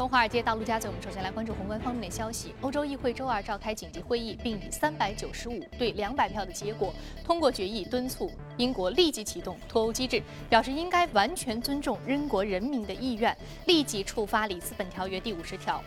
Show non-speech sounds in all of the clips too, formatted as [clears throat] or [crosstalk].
从华尔街到陆家嘴，我们首先来关注宏观方面的消息。欧洲议会周二召开紧急会议，并以三百九十五对两百票的结果通过决议，敦促英国立即启动脱欧机制，表示应该完全尊重英国人民的意愿，立即触发里斯本条约第五十条。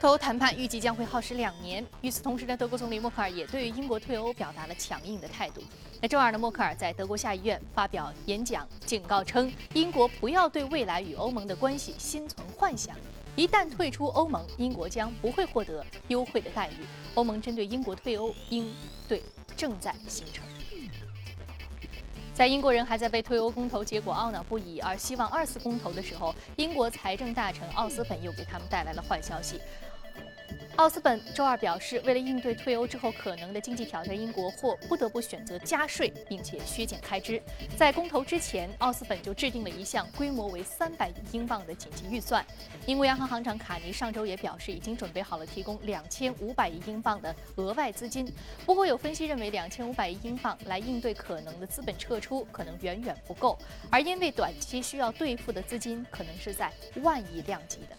脱欧谈判预计将会耗时两年。与此同时呢，德国总理默克尔也对于英国退欧表达了强硬的态度。那周二呢，默克尔在德国下议院发表演讲，警告称，英国不要对未来与欧盟的关系心存幻想。一旦退出欧盟，英国将不会获得优惠的待遇。欧盟针对英国退欧应对正在形成。在英国人还在被退欧公投结果懊恼不已，而希望二次公投的时候，英国财政大臣奥斯本又给他们带来了坏消息。奥斯本周二表示，为了应对退欧之后可能的经济挑战，英国或不得不选择加税，并且削减开支。在公投之前，奥斯本就制定了一项规模为三百亿英镑的紧急预算。英国央行行长卡尼上周也表示，已经准备好了提供两千五百亿英镑的额外资金。不过，有分析认为，两千五百亿英镑来应对可能的资本撤出可能远远不够，而因为短期需要兑付的资金可能是在万亿量级的。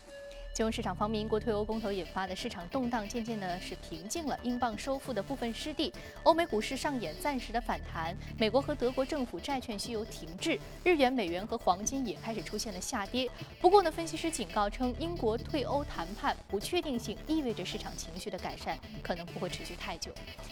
金融市场方面，英国退欧公投引发的市场动荡渐渐的是平静了，英镑收复的部分失地，欧美股市上演暂时的反弹，美国和德国政府债券需求停滞，日元、美元和黄金也开始出现了下跌。不过呢，分析师警告称，英国退欧谈判不确定性意味着市场情绪的改善可能不会持续太久。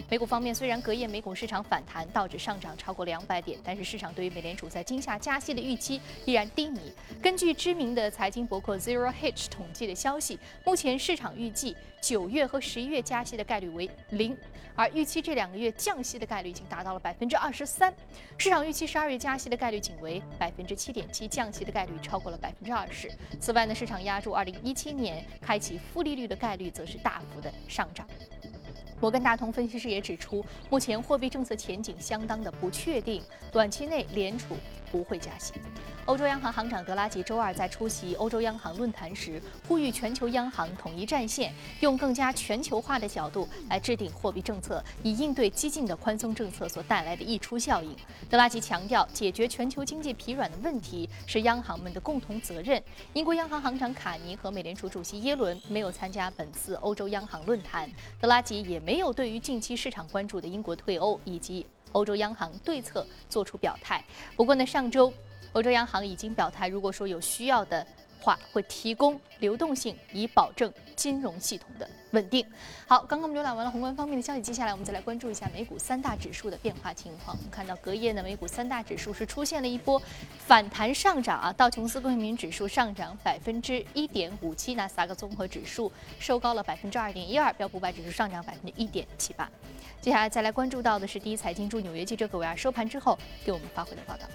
美股方面，虽然隔夜美股市场反弹，道指上涨超过两百点，但是市场对于美联储在今夏加息的预期依然低迷。根据知名的财经博客 Zero Hedge 统计的。消息，目前市场预计九月和十一月加息的概率为零，而预期这两个月降息的概率已经达到了百分之二十三。市场预期十二月加息的概率仅为百分之七点七，降息的概率超过了百分之二十。此外呢，市场压住二零一七年开启负利率的概率则是大幅的上涨。摩根大通分析师也指出，目前货币政策前景相当的不确定，短期内联储。不会加息。欧洲央行行长德拉吉周二在出席欧洲央行论坛时，呼吁全球央行统一战线，用更加全球化的角度来制定货币政策，以应对激进的宽松政策所带来的溢出效应。德拉吉强调，解决全球经济疲软的问题是央行们的共同责任。英国央行行长卡尼和美联储主席耶伦没有参加本次欧洲央行论坛，德拉吉也没有对于近期市场关注的英国退欧以及。欧洲央行对策做出表态。不过呢，上周欧洲央行已经表态，如果说有需要的话，会提供流动性，以保证金融系统的稳定。好，刚刚我们浏览完了宏观方面的消息，接下来我们再来关注一下美股三大指数的变化情况。我们看到隔夜呢，美股三大指数是出现了一波反弹上涨啊，道琼斯工业平指数上涨百分之一点五七，纳斯达克综合指数收高了百分之二点一二，标普五百指数上涨百分之一点七八。接下来再来关注到的是第一财经驻纽约记者葛维尔收盘之后给我们发回的报道。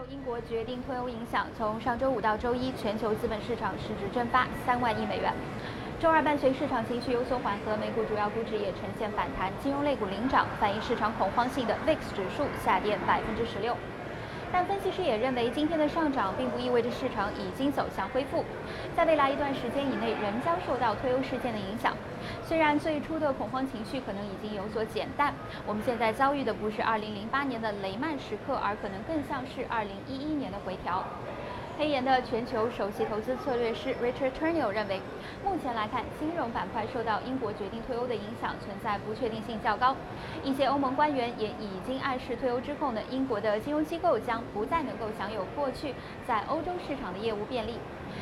受英国决定脱欧影响，从上周五到周一，全球资本市场市值蒸发三万亿美元。周二伴随市场情绪有所缓和，美股主要股指也呈现反弹，金融类股领涨，反映市场恐慌性的 VIX 指数下跌百分之十六。但分析师也认为，今天的上涨并不意味着市场已经走向恢复，在未来一段时间以内仍将受到推优事件的影响。虽然最初的恐慌情绪可能已经有所减淡，我们现在遭遇的不是2008年的雷曼时刻，而可能更像是2011年的回调。黑岩的全球首席投资策略师 Richard Turnell 认为，目前来看，金融板块受到英国决定退欧的影响，存在不确定性较高。一些欧盟官员也已经暗示，退欧之后呢，英国的金融机构将不再能够享有过去在欧洲市场的业务便利。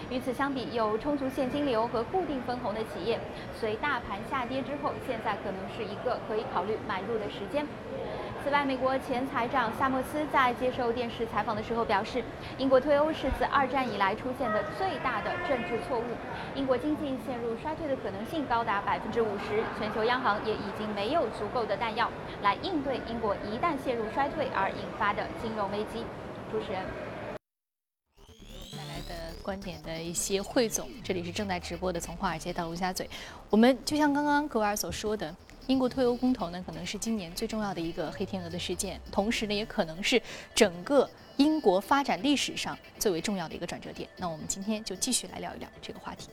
与此相比，有充足现金流和固定分红的企业，随大盘下跌之后，现在可能是一个可以考虑买入的时间。此外，美国前财长萨默斯在接受电视采访的时候表示，英国退欧是自二战以来出现的最大的政治错误。英国经济陷入衰退的可能性高达百分之五十，全球央行也已经没有足够的弹药来应对英国一旦陷入衰退而引发的金融危机。主持人带来的观点的一些汇总，这里是正在直播的，从华尔街到陆家嘴，我们就像刚刚格尔所说的。英国脱欧公投呢，可能是今年最重要的一个黑天鹅的事件，同时呢，也可能是整个英国发展历史上最为重要的一个转折点。那我们今天就继续来聊一聊这个话题。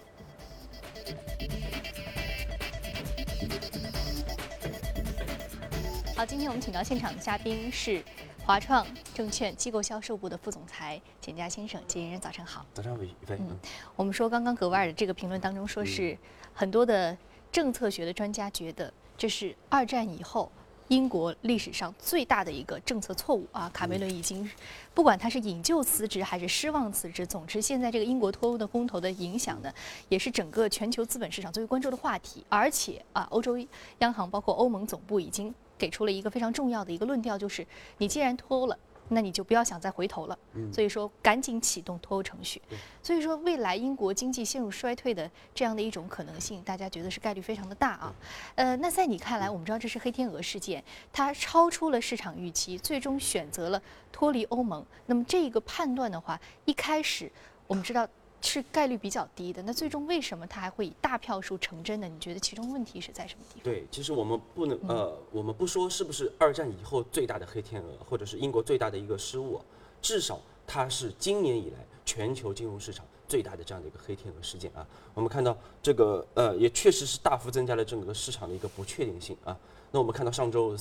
好，今天我们请到现场的嘉宾是华创证券机构销售部的副总裁简佳先生，简人早上好。早上好，宇飞。嗯，我们说刚刚格瓦尔的这个评论当中说是很多的政策学的专家觉得这是二战以后。英国历史上最大的一个政策错误啊！卡梅伦已经，不管他是引咎辞职还是失望辞职，总之现在这个英国脱欧的公投的影响呢，也是整个全球资本市场最为关注的话题。而且啊，欧洲央行包括欧盟总部已经给出了一个非常重要的一个论调，就是你既然脱欧了。那你就不要想再回头了。所以说，赶紧启动脱欧程序。所以说，未来英国经济陷入衰退的这样的一种可能性，大家觉得是概率非常的大啊。呃，那在你看来，我们知道这是黑天鹅事件，它超出了市场预期，最终选择了脱离欧盟。那么这个判断的话，一开始我们知道。是概率比较低的，那最终为什么它还会以大票数成真呢？你觉得其中问题是在什么地方？对，其实我们不能呃，我们不说是不是二战以后最大的黑天鹅，或者是英国最大的一个失误，至少它是今年以来全球金融市场最大的这样的一个黑天鹅事件啊。我们看到这个呃，也确实是大幅增加了整个市场的一个不确定性啊。那我们看到上周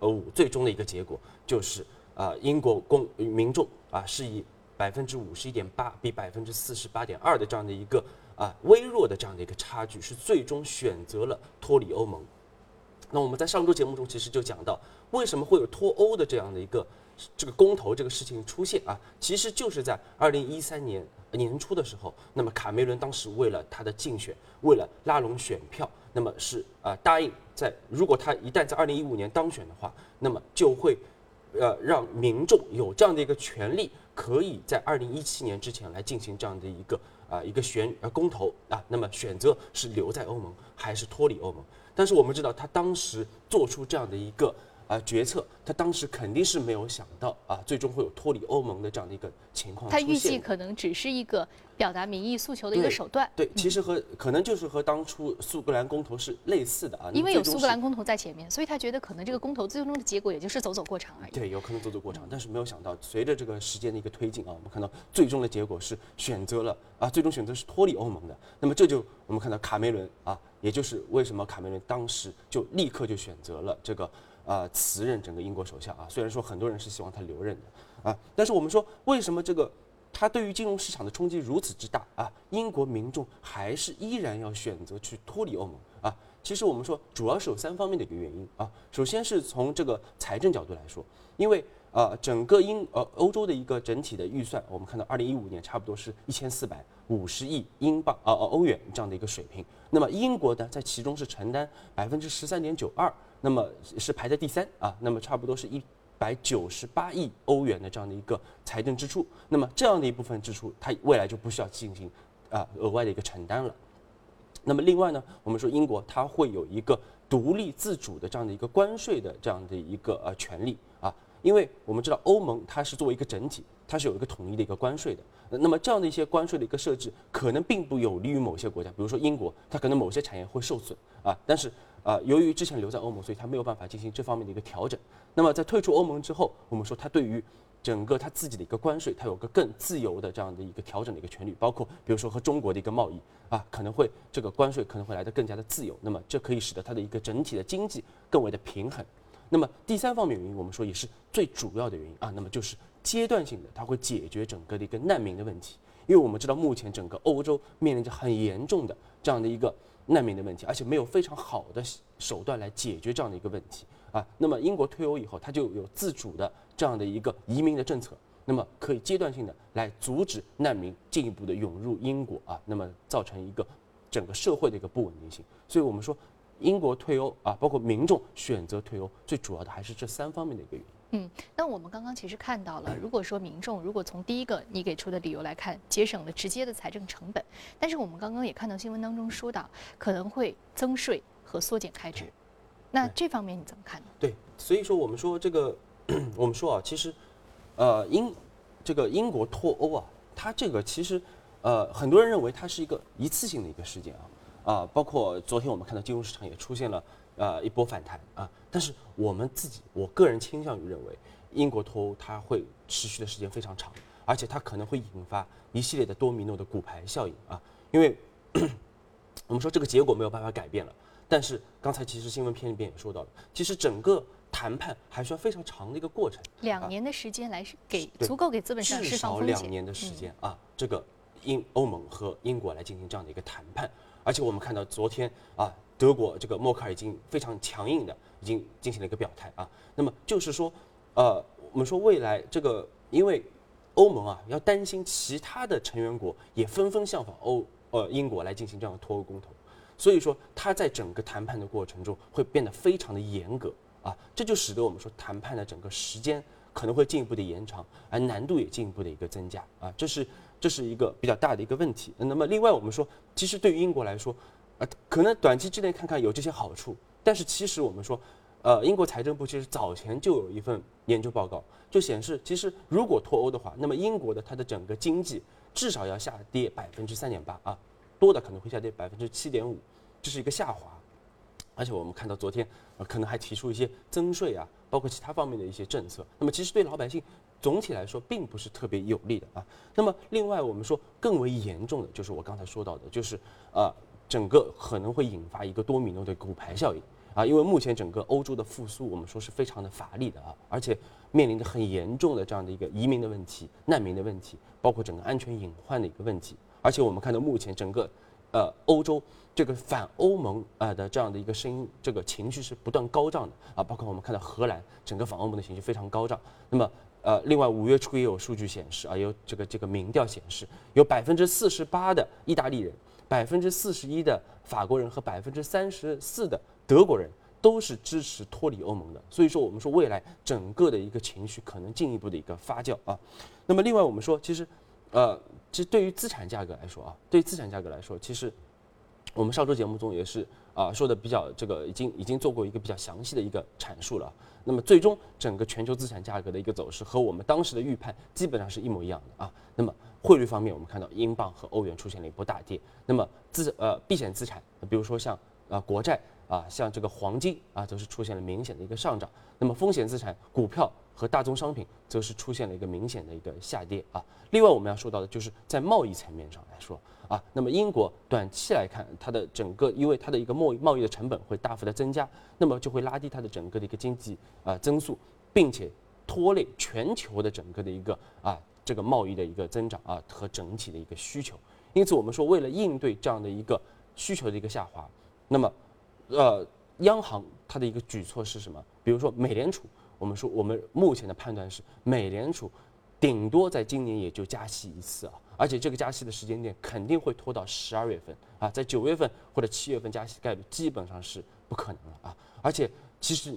呃五最终的一个结果就是啊，英国公民众啊是以。百分之五十一点八比百分之四十八点二的这样的一个啊微弱的这样的一个差距，是最终选择了脱离欧盟。那我们在上周节目中其实就讲到，为什么会有脱欧的这样的一个这个公投这个事情出现啊？其实就是在二零一三年年初的时候，那么卡梅伦当时为了他的竞选，为了拉拢选票，那么是啊答应在如果他一旦在二零一五年当选的话，那么就会呃让民众有这样的一个权利。可以在二零一七年之前来进行这样的一个啊一个选呃公投啊，那么选择是留在欧盟还是脱离欧盟？但是我们知道他当时做出这样的一个。啊，决策他当时肯定是没有想到啊，最终会有脱离欧盟的这样的一个情况他预计可能只是一个表达民意诉求的一个手段。对，其实和可能就是和当初苏格兰公投是类似的啊。因为有苏格兰公投在前面，所以他觉得可能这个公投最终的结果也就是走走过场而已。对，有可能走走过场，但是没有想到，随着这个时间的一个推进啊，我们看到最终的结果是选择了啊，最终选择是脱离欧盟的。那么这就我们看到卡梅伦啊，也就是为什么卡梅伦当时就立刻就选择了这个。啊，辞任整个英国首相啊，虽然说很多人是希望他留任的啊，但是我们说为什么这个他对于金融市场的冲击如此之大啊？英国民众还是依然要选择去脱离欧盟啊？其实我们说主要是有三方面的一个原因啊，首先是从这个财政角度来说，因为啊，整个英呃欧洲的一个整体的预算，我们看到二零一五年差不多是一千四百五十亿英镑啊欧元这样的一个水平，那么英国呢在其中是承担百分之十三点九二。那么是排在第三啊，那么差不多是一百九十八亿欧元的这样的一个财政支出，那么这样的一部分支出，它未来就不需要进行啊额外的一个承担了。那么另外呢，我们说英国它会有一个独立自主的这样的一个关税的这样的一个呃权利，因为我们知道欧盟它是作为一个整体，它是有一个统一的一个关税的。那么这样的一些关税的一个设置，可能并不有利于某些国家，比如说英国，它可能某些产业会受损啊，但是。啊，由于之前留在欧盟，所以他没有办法进行这方面的一个调整。那么在退出欧盟之后，我们说他对于整个他自己的一个关税，它有个更自由的这样的一个调整的一个权利，包括比如说和中国的一个贸易啊，可能会这个关税可能会来得更加的自由。那么这可以使得它的一个整体的经济更为的平衡。那么第三方面原因，我们说也是最主要的原因啊，那么就是阶段性的，它会解决整个的一个难民的问题。因为我们知道目前整个欧洲面临着很严重的这样的一个。难民的问题，而且没有非常好的手段来解决这样的一个问题啊。那么英国退欧以后，它就有自主的这样的一个移民的政策，那么可以阶段性的来阻止难民进一步的涌入英国啊，那么造成一个整个社会的一个不稳定性。所以我们说，英国退欧啊，包括民众选择退欧，最主要的还是这三方面的一个原因。嗯，那我们刚刚其实看到了，[coughs] 如果说民众如果从第一个你给出的理由来看，节省了直接的财政成本，但是我们刚刚也看到新闻当中说到可能会增税和缩减开支，那这方面你怎么看呢？对，所以说我们说这个，[clears throat] 我们说啊，其实，呃，英这个英国脱欧啊，它这个其实，呃，很多人认为它是一个一次性的一个事件啊，啊，包括昨天我们看到金融市场也出现了。呃，一波反弹啊！但是我们自己，我个人倾向于认为，英国脱欧它会持续的时间非常长，而且它可能会引发一系列的多米诺的骨牌效应啊！因为 [clears throat] 我们说这个结果没有办法改变了，但是刚才其实新闻片里边也说到了，其实整个。谈判还需要非常长的一个过程。两年的时间来给对足够给资本市场至释放少风险。两年的时间啊，这个英欧盟和英国来进行这样的一个谈判，而且我们看到昨天啊，德国这个默克尔已经非常强硬的已经进行了一个表态啊，那么就是说，呃，我们说未来这个因为欧盟啊要担心其他的成员国也纷纷效仿欧呃英国来进行这样的脱欧公投，所以说它在整个谈判的过程中会变得非常的严格啊，这就使得我们说谈判的整个时间可能会进一步的延长，而难度也进一步的一个增加啊，这是这是一个比较大的一个问题。那么另外我们说，其实对于英国来说，呃，可能短期之内看看有这些好处，但是其实我们说，呃，英国财政部其实早前就有一份研究报告，就显示，其实如果脱欧的话，那么英国的它的整个经济至少要下跌百分之三点八啊，多的可能会下跌百分之七点五，这是一个下滑。而且我们看到昨天，呃，可能还提出一些增税啊，包括其他方面的一些政策。那么其实对老百姓总体来说并不是特别有利的啊。那么另外我们说更为严重的就是我刚才说到的，就是呃整个可能会引发一个多米诺的骨牌效应啊，因为目前整个欧洲的复苏我们说是非常的乏力的啊，而且面临着很严重的这样的一个移民的问题、难民的问题，包括整个安全隐患的一个问题。而且我们看到目前整个呃欧洲这个反欧盟啊的这样的一个声音，这个情绪是不断高涨的啊，包括我们看到荷兰整个反欧盟的情绪非常高涨。那么呃，另外五月初也有数据显示啊，有这个这个民调显示，有百分之四十八的意大利人，百分之四十一的法国人和百分之三十四的德国人都是支持脱离欧盟的。所以说，我们说未来整个的一个情绪可能进一步的一个发酵啊。那么另外我们说，其实呃，其实对于资产价格来说啊，对于资产价格来说，其实我们上周节目中也是啊说的比较这个已经已经做过一个比较详细的一个阐述了。那么最终整个全球资产价格的一个走势和我们当时的预判基本上是一模一样的啊。那么汇率方面，我们看到英镑和欧元出现了一波大跌。那么资呃避险资产，比如说像啊国债啊，像这个黄金啊，都是出现了明显的一个上涨。那么风险资产，股票和大宗商品则是出现了一个明显的一个下跌啊。另外我们要说到的就是在贸易层面上来说啊，那么英国短期来看，它的整个因为它的一个贸易贸易的成本会大幅的增加，那么就会拉低它的整个的一个经济啊增速，并且拖累全球的整个的一个啊这个贸易的一个增长啊和整体的一个需求。因此我们说，为了应对这样的一个需求的一个下滑，那么呃央行它的一个举措是什么？比如说美联储，我们说我们目前的判断是美联储。顶多在今年也就加息一次啊，而且这个加息的时间点肯定会拖到十二月份啊，在九月份或者七月份加息概率基本上是不可能了啊。而且其实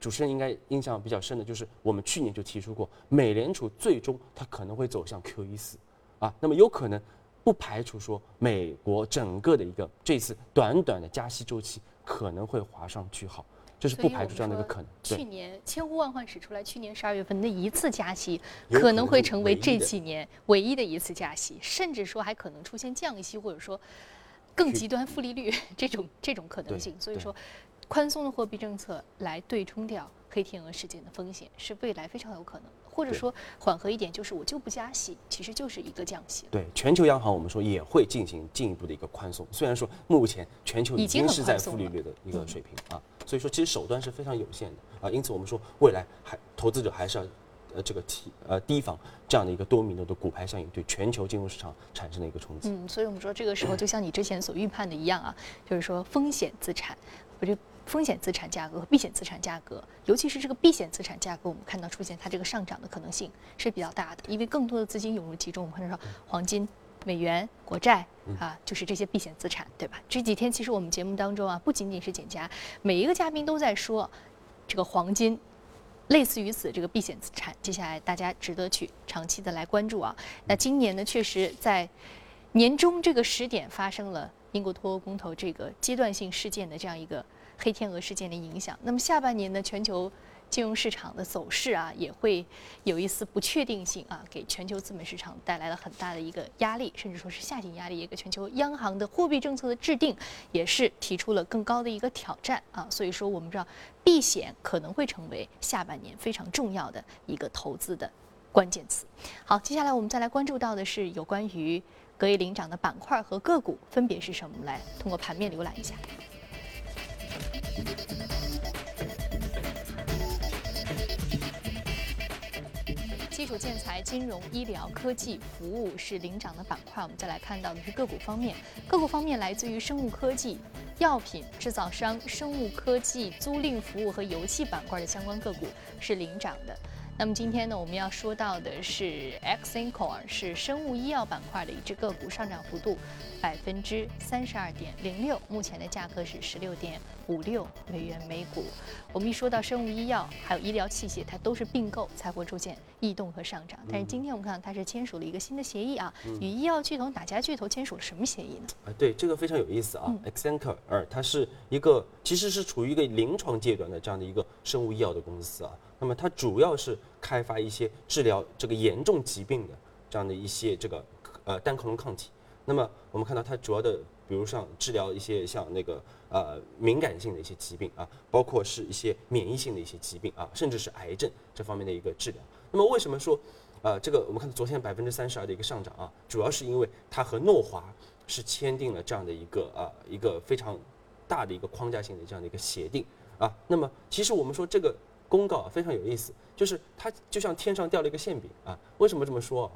主持人应该印象比较深的就是我们去年就提出过，美联储最终它可能会走向 QE 四啊，那么有可能不排除说美国整个的一个这次短短的加息周期可能会划上句号。这是不排除这样的一个可能。去年千呼万唤始出来，去年十二月份那一次加息，可能会成为这几年唯一的一次加息，甚至说还可能出现降息，或者说更极端负利率这种这种可能性。所以说，宽松的货币政策来对冲掉黑天鹅事件的风险，是未来非常有可能的。或者说缓和一点，就是我就不加息，其实就是一个降息。对，全球央行我们说也会进行进一步的一个宽松，虽然说目前全球已已经是在负利率的一个水平啊，所以说其实手段是非常有限的啊，因此我们说未来还投资者还是要呃这个提呃提防这样的一个多米诺的骨牌效应对全球金融市场产生的一个冲击。嗯，所以我们说这个时候就像你之前所预判的一样啊，就是说风险资产，不是风险资产价格和避险资产价格，尤其是这个避险资产价格，我们看到出现它这个上涨的可能性是比较大的，因为更多的资金涌入其中。我们看到说黄金、美元、国债啊，就是这些避险资产，对吧？这几天其实我们节目当中啊，不仅仅是简家，每一个嘉宾都在说这个黄金。类似于此这个避险资产，接下来大家值得去长期的来关注啊。那今年呢，确实在年终这个时点发生了英国脱欧公投这个阶段性事件的这样一个黑天鹅事件的影响。那么下半年呢，全球金融市场的走势啊，也会有一丝不确定性啊，给全球资本市场带来了很大的一个压力，甚至说是下行压力，也给全球央行的货币政策的制定也是提出了更高的一个挑战啊。所以说，我们知道避险可能会成为下半年非常重要的一个投资的关键词。好，接下来我们再来关注到的是有关于隔夜领涨的板块和个股分别是什么？来通过盘面浏览一下。基础建材金融医疗科技服务是领涨的板块我们再来看到的是个股方面。个股方面来自于生物科技药品制造商生物科技租赁服务和油气板块的相关个股是领涨的。那么今天呢，我们要说到的是 x i n c o r 是生物医药板块的一只个股，上涨幅度百分之三十二点零六，目前的价格是十六点五六美元每股。我们一说到生物医药还有医疗器械，它都是并购才会出现异动和上涨。但是今天我们看到它是签署了一个新的协议啊，与医药巨头哪家巨头签署了什么协议呢？啊，对，这个非常有意思啊。x i n c o r 它是一个其实是处于一个临床阶段的这样的一个生物医药的公司啊。那么它主要是开发一些治疗这个严重疾病的这样的一些这个呃单克隆抗体。那么我们看到它主要的，比如像治疗一些像那个呃敏感性的一些疾病啊，包括是一些免疫性的一些疾病啊，甚至是癌症这方面的一个治疗。那么为什么说呃这个我们看到昨天百分之三十二的一个上涨啊，主要是因为它和诺华是签订了这样的一个啊一个非常大的一个框架性的这样的一个协定啊。那么其实我们说这个。公告非常有意思，就是它就像天上掉了一个馅饼啊！为什么这么说？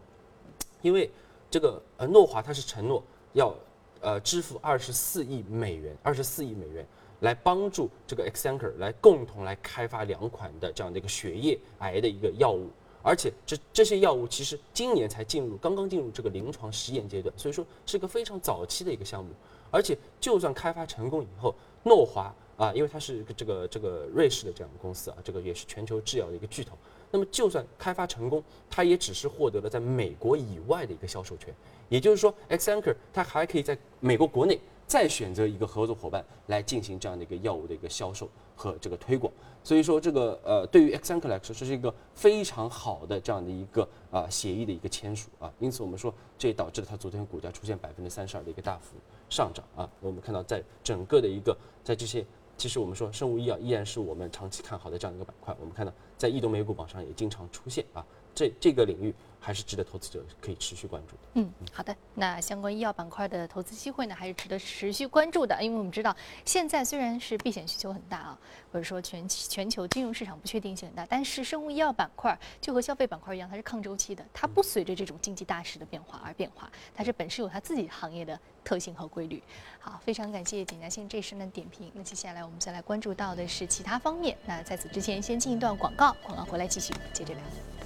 因为这个呃诺华它是承诺要呃支付二十四亿美元，二十四亿美元来帮助这个 exanker 来共同来开发两款的这样的一个血液癌的一个药物，而且这这些药物其实今年才进入刚刚进入这个临床实验阶段，所以说是一个非常早期的一个项目，而且就算开发成功以后，诺华。啊，因为它是这个这个瑞士的这样的公司啊，这个也是全球制药的一个巨头。那么就算开发成功，它也只是获得了在美国以外的一个销售权。也就是说 x a n c h o r 它还可以在美国国内再选择一个合作伙伴来进行这样的一个药物的一个销售和这个推广。所以说这个呃，对于 x a n c h o r 来说，这是一个非常好的这样的一个啊协议的一个签署啊。因此我们说，这也导致了它昨天股价出现百分之三十二的一个大幅上涨啊。我们看到在整个的一个在这些。其实我们说生物医药依然是我们长期看好的这样一个板块。我们看到在异动美股榜上也经常出现啊，这这个领域还是值得投资者可以持续关注的。嗯，好的。那相关医药板块的投资机会呢，还是值得持续关注的。因为我们知道现在虽然是避险需求很大啊，或者说全全球金融市场不确定性很大，但是生物医药板块就和消费板块一样，它是抗周期的，它不随着这种经济大势的变化而变化，它是本身有它自己行业的。特性和规律，好，非常感谢简家先这一时的点评。那接下来我们再来关注到的是其他方面。那在此之前，先进一段广告，广告回来继续接着聊。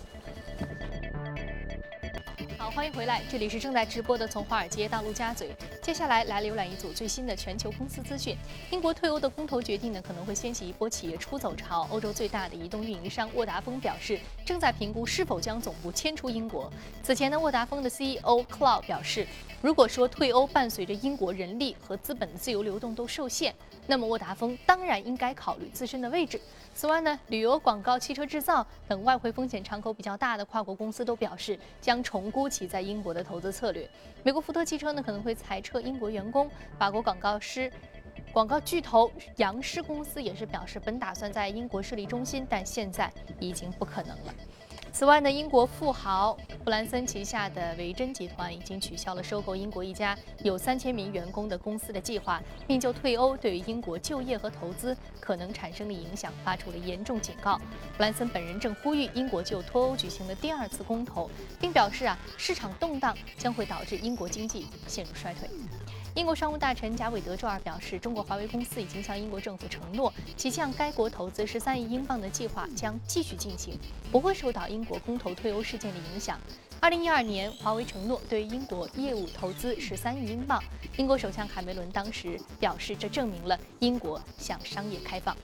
欢迎回来，这里是正在直播的从华尔街到陆家嘴。接下来来浏览一组最新的全球公司资讯。英国退欧的公投决定呢，可能会掀起一波企业出走潮。欧洲最大的移动运营商沃达丰表示，正在评估是否将总部迁出英国。此前呢，沃达丰的 CEO Cloud 表示，如果说退欧伴随着英国人力和资本的自由流动都受限，那么沃达丰当然应该考虑自身的位置。此外呢，旅游、广告、汽车制造等外汇风险敞口比较大的跨国公司都表示将重估其在英国的投资策略。美国福特汽车呢可能会裁撤英国员工。法国广告师、广告巨头杨狮公司也是表示本打算在英国设立中心，但现在已经不可能了。此外呢，英国富豪布兰森旗下的维珍集团已经取消了收购英国一家有三千名员工的公司的计划，并就退欧对于英国就业和投资可能产生的影响发出了严重警告。布兰森本人正呼吁英国就脱欧举行的第二次公投，并表示啊，市场动荡将会导致英国经济陷入衰退。英国商务大臣贾韦德周二表示，中国华为公司已经向英国政府承诺，其向该国投资十三亿英镑的计划将继续进行，不会受到英国公投退欧事件的影响。二零一二年，华为承诺对英国业务投资十三亿英镑，英国首相卡梅伦当时表示，这证明了英国向商业开放。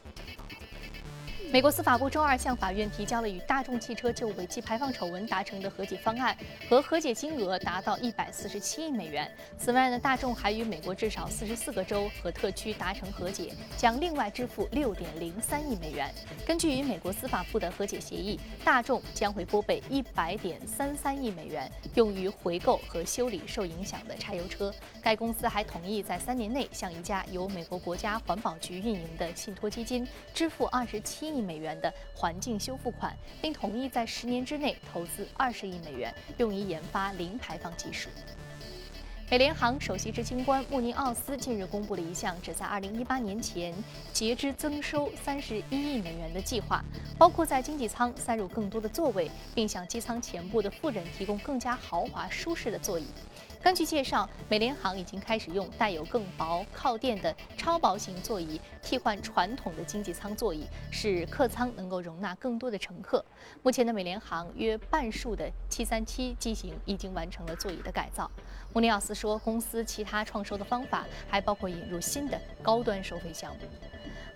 美国司法部周二向法院提交了与大众汽车就尾气排放丑闻达成的和解方案，和和解金额达到一百四十七亿美元。此外呢，大众还与美国至少四十四个州和特区达成和解，将另外支付六点零三亿美元。根据与美国司法部的和解协议，大众将会拨备一百点三三亿美元，用于回购和修理受影响的柴油车。该公司还同意在三年内向一家由美国国家环保局运营的信托基金支付二十七亿美元的环境修复款，并同意在十年之内投资二十亿美元，用于研发零排放技术。美联航首席执行官穆尼奥斯近日公布了一项旨在2018年前截支增收31亿美元的计划，包括在经济舱塞入更多的座位，并向机舱前部的富人提供更加豪华舒适的座椅。根据介绍，美联航已经开始用带有更薄靠垫的超薄型座椅替换传统的经济舱座椅，使客舱能够容纳更多的乘客。目前的美联航约半数的737机型已经完成了座椅的改造。穆尼奥斯说，公司其他创收的方法还包括引入新的高端收费项目。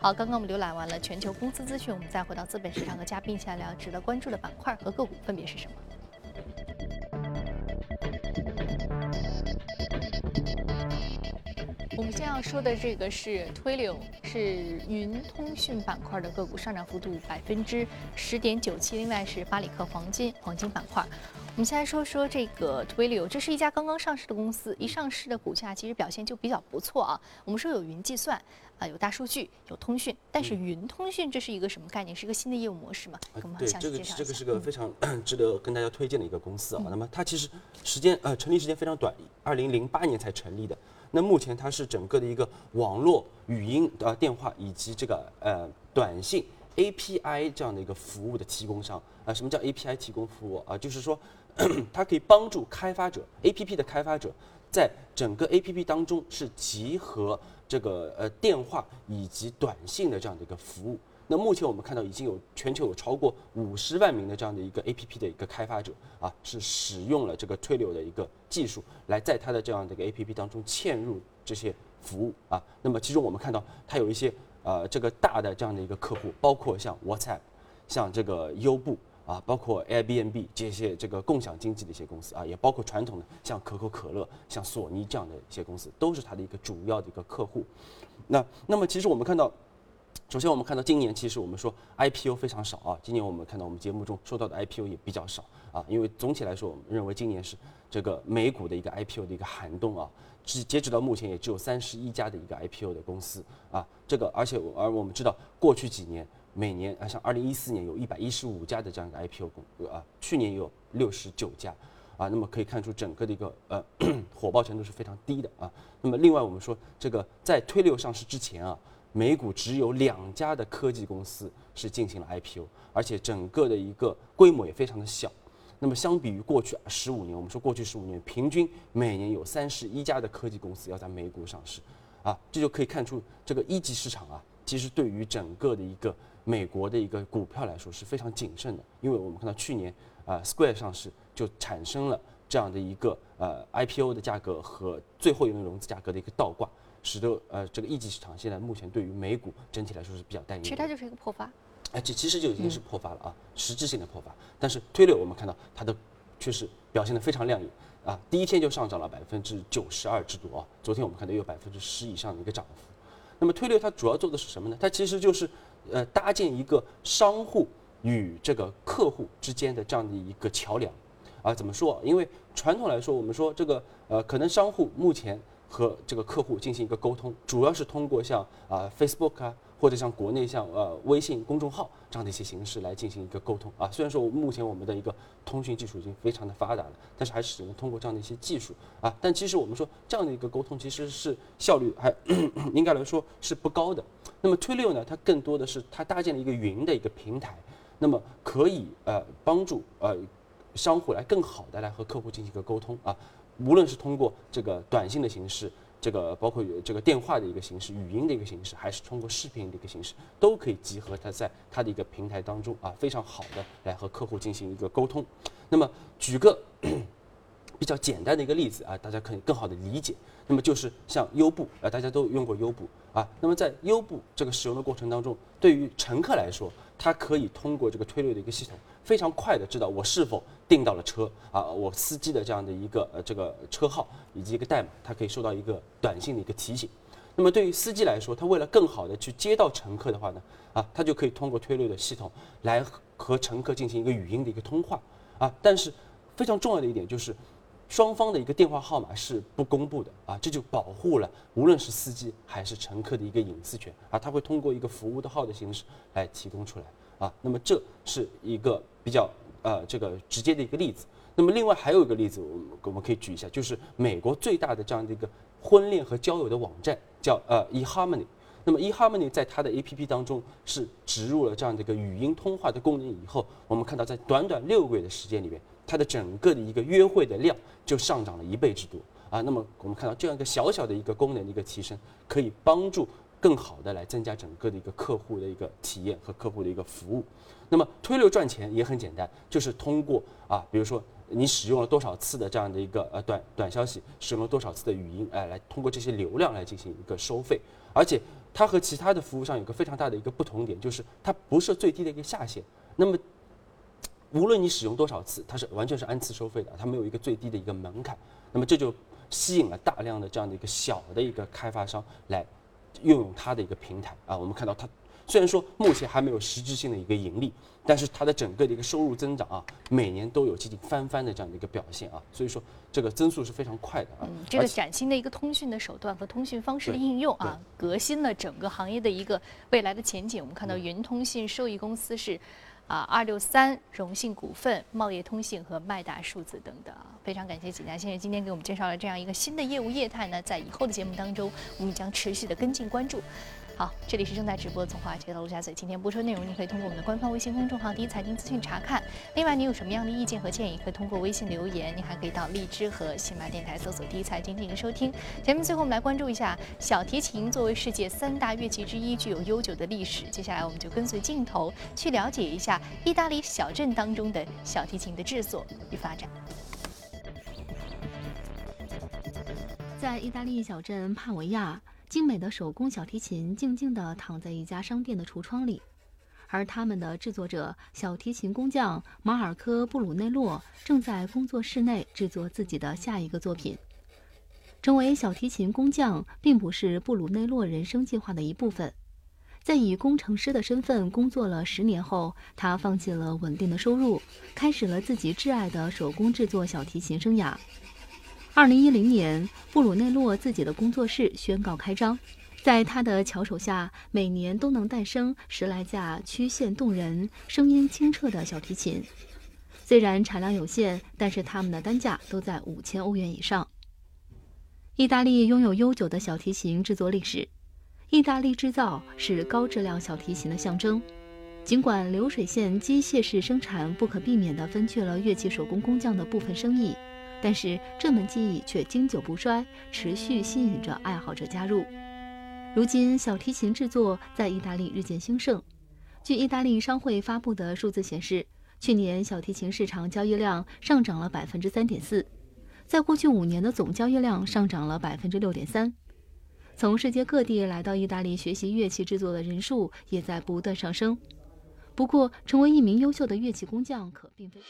好，刚刚我们浏览完了全球公司资讯，我们再回到资本市场和嘉宾一起来聊值得关注的板块和个股分别是什么。我们现在要说的这个是 Twilio，是云通讯板块的个股，上涨幅度百分之十点九七。另外是巴里克黄金黄金板块。我们先来说说这个 Twilio，这是一家刚刚上市的公司，一上市的股价其实表现就比较不错啊。我们说有云计算啊，有大数据，有通讯，但是云通讯这是一个什么概念？是一个新的业务模式吗？给我们对，详这个细介绍一下。这个是个非常 [coughs] 值得跟大家推荐的一个公司啊。那么它其实时间呃成立时间非常短，二零零八年才成立的。那目前它是整个的一个网络语音呃电话以及这个呃短信 API 这样的一个服务的提供商啊。什么叫 API 提供服务啊？就是说 [clears throat] 它可以帮助开发者 APP 的开发者在整个 APP 当中是集合这个呃电话以及短信的这样的一个服务。那目前我们看到已经有全球有超过五十万名的这样的一个 APP 的一个开发者啊，是使用了这个推流的一个技术，来在它的这样的一个 APP 当中嵌入这些服务啊。那么其中我们看到它有一些呃这个大的这样的一个客户，包括像 WhatsApp，像这个优步啊，包括 Airbnb 这些这个共享经济的一些公司啊，也包括传统的像可口可乐、像索尼这样的一些公司，都是它的一个主要的一个客户。那那么其实我们看到。首先，我们看到今年其实我们说 IPO 非常少啊。今年我们看到我们节目中说到的 IPO 也比较少啊，因为总体来说，我们认为今年是这个美股的一个 IPO 的一个寒冬啊。至截止到目前，也只有三十一家的一个 IPO 的公司啊。这个而且而我们知道，过去几年每年啊，像二零一四年有一百一十五家的这样一个 IPO 公啊，去年有六十九家啊。那么可以看出整个的一个呃火爆程度是非常低的啊。那么另外我们说，这个在推流上市之前啊。美股只有两家的科技公司是进行了 IPO，而且整个的一个规模也非常的小。那么相比于过去十五年，我们说过去十五年平均每年有三十一家的科技公司要在美股上市，啊，这就可以看出这个一级市场啊，其实对于整个的一个美国的一个股票来说是非常谨慎的，因为我们看到去年啊 Square 上市就产生了这样的一个呃 IPO 的价格和最后一轮融资价格的一个倒挂。使得呃这个一级市场现在目前对于美股整体来说是比较担忧。其实它就是一个破发。哎，这其实就已经是破发了啊，实质性的破发。但是推六我们看到它的确实表现的非常亮眼啊，第一天就上涨了百分之九十二之多啊。昨天我们看到有百分之十以上的一个涨幅。那么推六它主要做的是什么呢？它其实就是呃搭建一个商户与这个客户之间的这样的一个桥梁啊。怎么说？因为传统来说，我们说这个呃可能商户目前。和这个客户进行一个沟通，主要是通过像啊 Facebook 啊，或者像国内像呃微信公众号这样的一些形式来进行一个沟通啊。虽然说目前我们的一个通讯技术已经非常的发达了，但是还是只能通过这样的一些技术啊。但其实我们说这样的一个沟通其实是效率还 [clears throat] 应该来说是不高的。那么推六呢，它更多的是它搭建了一个云的一个平台，那么可以呃帮助呃商户来更好的来和客户进行一个沟通啊。无论是通过这个短信的形式，这个包括这个电话的一个形式、语音的一个形式，还是通过视频的一个形式，都可以集合它在它的一个平台当中啊，非常好的来和客户进行一个沟通。那么举个比较简单的一个例子啊，大家可以更好的理解。那么就是像优步啊，大家都用过优步啊。那么在优步这个使用的过程当中，对于乘客来说，他可以通过这个推流的一个系统。非常快的知道我是否订到了车啊，我司机的这样的一个呃这个车号以及一个代码，他可以收到一个短信的一个提醒。那么对于司机来说，他为了更好的去接到乘客的话呢，啊，他就可以通过推流的系统来和乘客进行一个语音的一个通话啊。但是非常重要的一点就是，双方的一个电话号码是不公布的啊，这就保护了无论是司机还是乘客的一个隐私权啊。他会通过一个服务的号的形式来提供出来。啊，那么这是一个比较呃这个直接的一个例子。那么另外还有一个例子，我我们可以举一下，就是美国最大的这样的一个婚恋和交友的网站叫呃 eHarmony。那么 eHarmony 在它的 APP 当中是植入了这样的一个语音通话的功能以后，我们看到在短短六个月的时间里面，它的整个的一个约会的量就上涨了一倍之多啊。那么我们看到这样一个小小的一个功能的一个提升，可以帮助更好的来增加整个的一个客户的一个体验和客户的一个服务。那么推流赚钱也很简单，就是通过啊，比如说你使用了多少次的这样的一个呃短短消息，使用了多少次的语音，哎，来通过这些流量来进行一个收费，而且。它和其他的服务商有个非常大的一个不同点，就是它不设最低的一个下限。那么，无论你使用多少次，它是完全是按次收费的，它没有一个最低的一个门槛。那么这就吸引了大量的这样的一个小的一个开发商来运用它的一个平台啊。我们看到它。虽然说目前还没有实质性的一个盈利，但是它的整个的一个收入增长啊，每年都有接近翻番的这样的一个表现啊，所以说这个增速是非常快的啊。嗯，这个崭新的一个通讯的手段和通讯方式的应用啊，革新了整个行业的一个未来的前景。我们看到云通信受益公司是啊二六三、荣信股份、茂业通信和麦达数字等等，非常感谢景家先生今天给我们介绍了这样一个新的业务业态呢，在以后的节目当中，我们将持续的跟进关注。好，这里是正在直播的从华尔街到陆家嘴。今天播出内容，你可以通过我们的官方微信公众号“第一财经资讯”查看。另外，你有什么样的意见和建议，可以通过微信留言。你还可以到荔枝和喜马电台搜索“第一财经”进行收听。节目最后，我们来关注一下小提琴作为世界三大乐器之一，具有悠久的历史。接下来，我们就跟随镜头去了解一下意大利小镇当中的小提琴的制作与发展。在意大利小镇帕维亚。精美的手工小提琴静静地躺在一家商店的橱窗里，而他们的制作者小提琴工匠马尔科·布鲁内洛正在工作室内制作自己的下一个作品。成为小提琴工匠并不是布鲁内洛人生计划的一部分。在以工程师的身份工作了十年后，他放弃了稳定的收入，开始了自己挚爱的手工制作小提琴生涯。二零一零年，布鲁内洛自己的工作室宣告开张，在他的巧手下，每年都能诞生十来架曲线动人、声音清澈的小提琴。虽然产量有限，但是他们的单价都在五千欧元以上。意大利拥有悠久的小提琴制作历史，意大利制造是高质量小提琴的象征。尽管流水线机械式生产不可避免地分去了乐器手工工匠的部分生意。但是这门技艺却经久不衰，持续吸引着爱好者加入。如今，小提琴制作在意大利日渐兴盛。据意大利商会发布的数字显示，去年小提琴市场交易量上涨了百分之三点四，在过去五年的总交易量上涨了百分之六点三。从世界各地来到意大利学习乐器制作的人数也在不断上升。不过，成为一名优秀的乐器工匠可并非。